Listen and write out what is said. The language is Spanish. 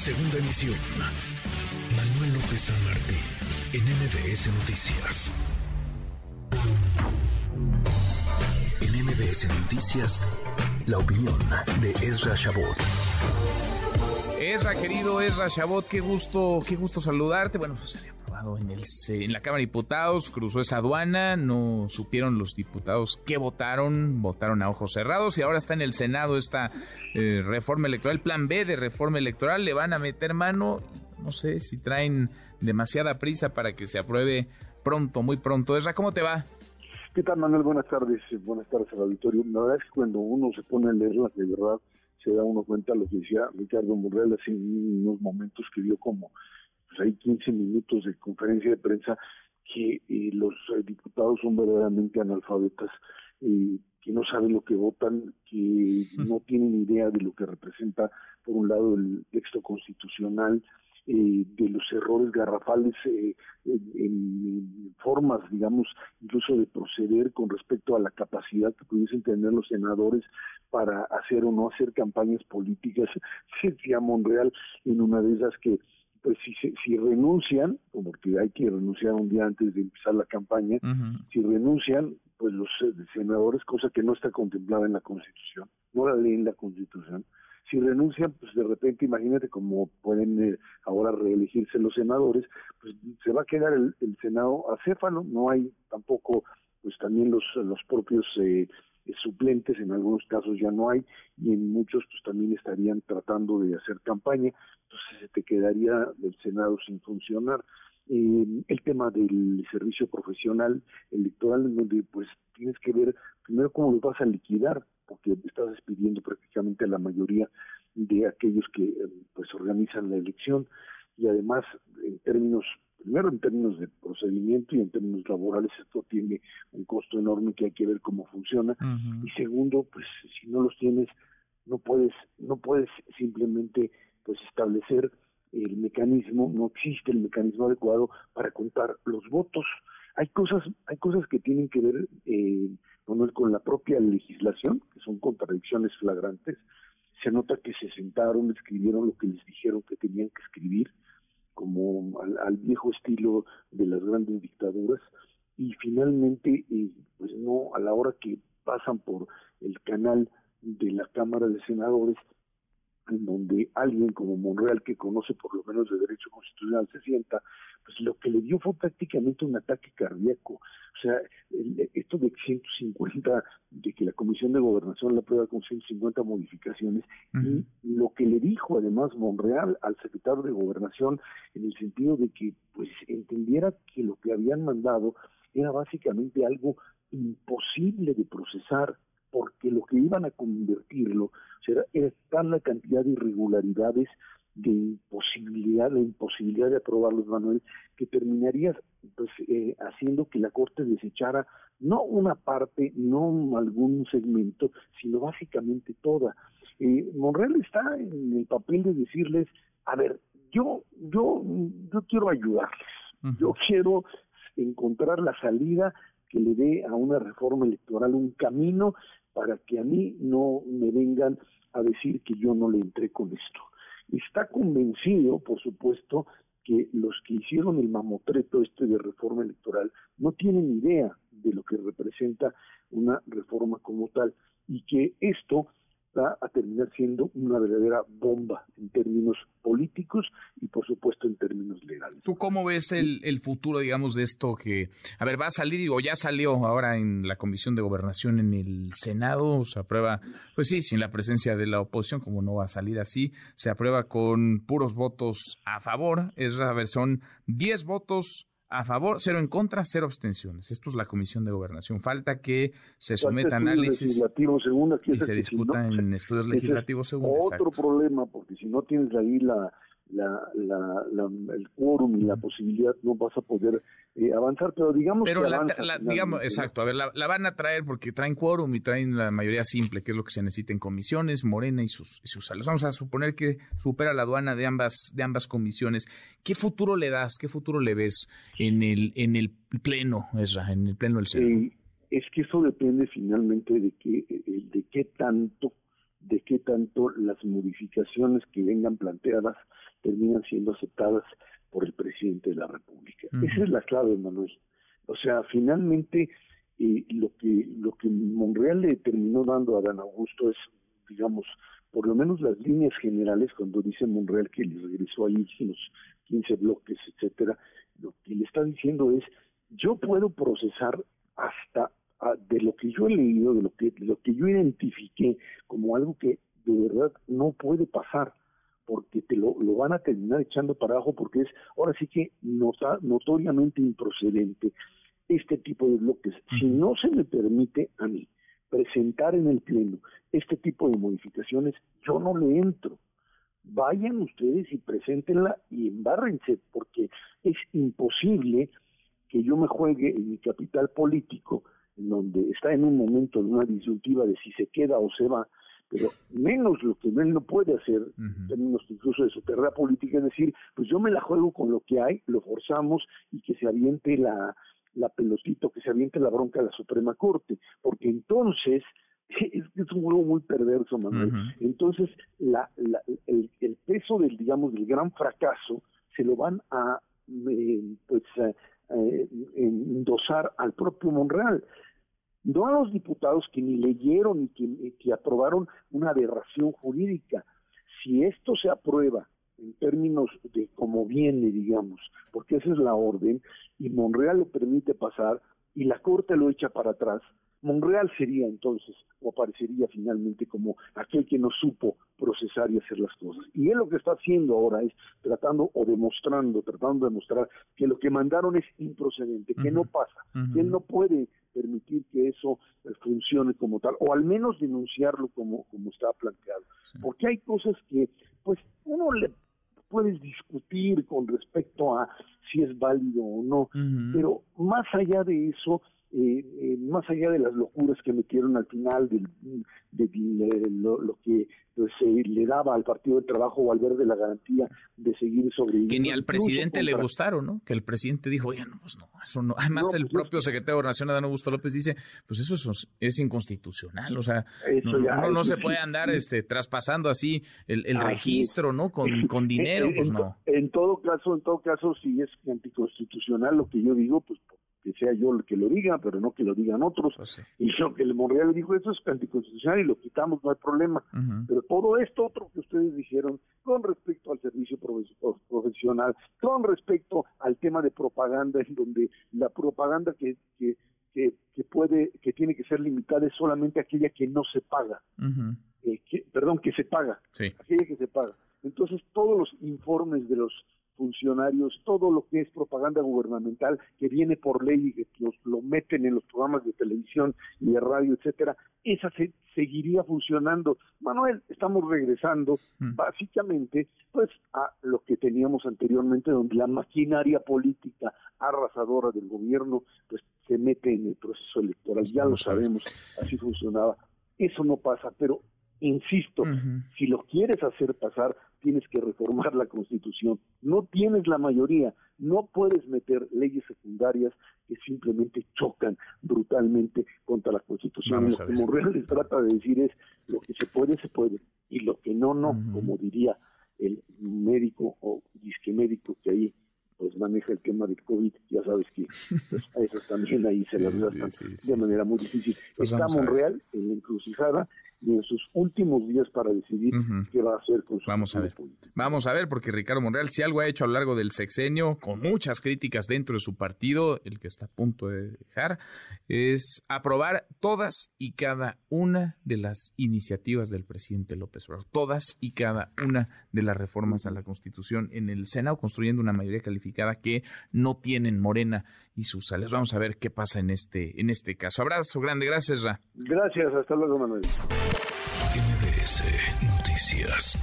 Segunda emisión. Manuel López San Martín, en MBS Noticias. En MBS Noticias, la opinión de Ezra Shabot. Ezra, querido Ezra Shabot, qué gusto, qué gusto saludarte. Bueno, pues en, el, en la Cámara de Diputados, cruzó esa aduana, no supieron los diputados qué votaron, votaron a ojos cerrados y ahora está en el Senado esta eh, reforma electoral, plan B de reforma electoral, le van a meter mano, no sé si traen demasiada prisa para que se apruebe pronto, muy pronto. Ezra, ¿cómo te va? ¿Qué tal, Manuel? Buenas tardes. Buenas tardes al auditorio. La verdad es que cuando uno se pone a leerlas, de verdad, se da uno cuenta lo que decía Ricardo Morrell hace unos momentos que dio como pues, hay 15 minutos de conferencia de prensa que eh, los eh, diputados son verdaderamente analfabetas, eh, que no saben lo que votan, que no tienen idea de lo que representa, por un lado, el texto constitucional, eh, de los errores garrafales eh, en, formas, digamos, incluso de proceder con respecto a la capacidad que pudiesen tener los senadores para hacer o no hacer campañas políticas. Decía Monreal en una de esas que pues si, si renuncian, como que hay que renunciar un día antes de empezar la campaña, si renuncian, pues los eh, senadores, cosa que no está contemplada en la Constitución, no la leen la Constitución, si renuncian, pues de repente, imagínate cómo pueden eh, ahora reelegirse los senadores, pues se va a quedar el, Senado acéfalo, no hay tampoco, pues también los, los propios eh, suplentes, en algunos casos ya no hay, y en muchos pues también estarían tratando de hacer campaña, se te quedaría el Senado sin funcionar. Eh, el tema del servicio profesional electoral, en donde pues tienes que ver primero cómo lo vas a liquidar, porque estás despidiendo prácticamente a la mayoría de aquellos que pues organizan la elección. Y además en términos primero en términos de procedimiento y en términos laborales esto tiene un costo enorme que hay que ver cómo funciona. Y segundo pues si no los tienes no puedes no puedes simplemente pues establecer el mecanismo no existe el mecanismo adecuado para contar los votos. Hay cosas hay cosas que tienen que ver eh, con la propia legislación que son contradicciones flagrantes. Se nota que se sentaron escribieron lo que les dijeron que tenían que escribir como al, viejo estilo de las grandes dictaduras. Y finalmente eh, pues no a la hora que pasan por el canal de la Cámara de Senadores en donde alguien como Monreal, que conoce por lo menos de derecho constitucional, se sienta, pues lo que le dio fue prácticamente un ataque cardíaco. O sea, esto de 150, de que la Comisión de Gobernación la prueba con 150 modificaciones, y lo que le dijo además Monreal al secretario de Gobernación, en el sentido de que pues entendiera que lo que habían mandado era básicamente algo imposible de procesar porque lo que iban a convertirlo era, era tal la cantidad de irregularidades, de imposibilidad, la imposibilidad de aprobarlos, Manuel, que terminaría pues, eh, haciendo que la Corte desechara no una parte, no algún segmento, sino básicamente toda. Eh, Monreal está en el papel de decirles, a ver, yo, yo, yo quiero ayudarles, yo quiero encontrar la salida que le dé a una reforma electoral un camino para que a mí no me vengan a decir que yo no le entré con esto. Está convencido, por supuesto, que los que hicieron el mamotreto este de reforma electoral no tienen idea de lo que representa una reforma como tal y que esto va a terminar siendo una verdadera bomba en términos políticos y por supuesto en términos ¿Tú cómo ves el, el futuro, digamos, de esto que, a ver, va a salir o ya salió ahora en la Comisión de Gobernación en el Senado, se aprueba, pues sí, sin la presencia de la oposición, como no va a salir así, se aprueba con puros votos a favor, es, a ver, son 10 votos a favor, cero en contra, cero abstenciones. Esto es la Comisión de Gobernación. Falta que se someta a análisis y se discuta en estudios legislativos según. Otro problema, porque si no tienes ahí la, la, la, el quórum y la posibilidad no vas a poder eh, avanzar, pero digamos pero digamos, exacto, a ver, la, van a traer porque traen quórum y traen la mayoría simple, que es lo que se necesita en comisiones, Morena y sus, y sus salas. Vamos a suponer que supera la aduana de ambas, de ambas comisiones. ¿Qué futuro le das, qué futuro le ves en el, en el pleno, Esra, en el pleno del Senado? Eh, es que eso depende finalmente de que, de qué tanto de qué tanto las modificaciones que vengan planteadas terminan siendo aceptadas por el presidente de la República. Esa es la clave, Manuel. O sea, finalmente eh, lo que lo que Monreal le terminó dando a Dan Augusto es, digamos, por lo menos las líneas generales, cuando dice Monreal que le regresó ahí los 15 bloques, etcétera, lo que le está diciendo es, yo puedo procesar hasta de lo que yo he leído, de lo que, de lo que yo identifiqué como algo que de verdad no puede pasar porque te lo, lo van a terminar echando para abajo porque es ahora sí que nota, notoriamente improcedente este tipo de bloques. Si no se me permite a mí presentar en el Pleno este tipo de modificaciones, yo no le entro. Vayan ustedes y preséntenla y embárrense, porque es imposible que yo me juegue en mi capital político, en donde está en un momento de una disyuntiva de si se queda o se va, pero menos lo que él no puede hacer, en términos incluso de su carrera política, es decir, pues yo me la juego con lo que hay, lo forzamos y que se aviente la, la pelotito, que se aviente la bronca a la Suprema Corte, porque entonces es, es un juego muy perverso, Manuel. Entonces, la, la, el, el, peso del, digamos, del gran fracaso se lo van a, eh, pues, endosar al propio Monreal no a los diputados que ni leyeron y que, aprobaron una aberración jurídica. Si esto se aprueba en términos de cómo viene, digamos, porque esa es la orden, y Monreal lo permite pasar y la Corte lo echa para atrás, Monreal sería entonces, o aparecería finalmente como aquel que no supo procesar y hacer las cosas. Y él lo que está haciendo ahora es tratando o demostrando, tratando de demostrar que lo que mandaron es improcedente, que no pasa, que él no puede permitir que eso eh, funcione como tal, o al menos denunciarlo como, como está planteado. Porque hay cosas que, pues, uno le puedes discutir con respecto a si es válido o no, pero más allá de eso, más allá de las locuras que metieron al final de, lo, que pues, le daba al Partido del Trabajo o al Verde la garantía de seguir sobreviviendo. Que ni al presidente le gustaron, ¿no? Que el presidente dijo, oye, no, pues no, eso no. Además, el pues propio secretario de Nación, Adán Augusto López, dice, pues eso es, inconstitucional, o sea, no, no, se puede andar este, traspasando así el, registro, ¿no? Con, con dinero, pues no. En todo caso, en todo caso, si es anticonstitucional lo que yo digo, pues que sea yo el que lo diga, pero no que lo digan otros. Pues y yo que el Monreal dijo, eso es anticonstitucional y lo quitamos, no hay problema. Pero todo esto otro que ustedes dijeron con respecto al servicio profesional, con respecto al tema de propaganda, en donde la propaganda que, que, que, puede, que tiene que ser limitada es solamente aquella que no se paga. Eh, perdón, que se paga. Aquella que se paga. Entonces todos los informes de los funcionarios, todo lo que es propaganda gubernamental que viene por ley y que los, lo meten en los programas de televisión y de radio, etcétera, esa se, seguiría funcionando. Manuel, estamos regresando mm. básicamente pues a lo que teníamos anteriormente, donde la maquinaria política arrasadora del gobierno pues se mete en el proceso electoral, ya lo sabemos, así funcionaba. Eso no pasa, pero insisto, si lo quieres hacer pasar, tienes que reformar la Constitución. No tienes la mayoría, no puedes meter leyes secundarias que simplemente chocan brutalmente contra la Constitución. lo que Monreal les trata de decir es, lo que se puede, se puede, y lo que no, no, como diría el médico o disque médico que ahí pues maneja el tema del COVID, ya sabes que pues, a eso también ahí se las de manera muy difícil. Pues Está Monreal en la encrucijada en sus últimos días para decidir qué va a hacer con su Vamos a ver. Vamos a ver, porque Ricardo Monreal, si algo ha hecho a lo largo del sexenio, con muchas críticas dentro de su partido, el que está a punto de dejar, es aprobar todas y cada una de las iniciativas del presidente López Obrador, todas y cada una de las reformas a la Constitución en el Senado, construyendo una mayoría calificada que no tienen Morena y sus sales. Vamos a ver qué pasa en este, en este caso. Abrazo grande, gracias, Ra. Gracias, hasta luego, Manuel. MBS Noticias.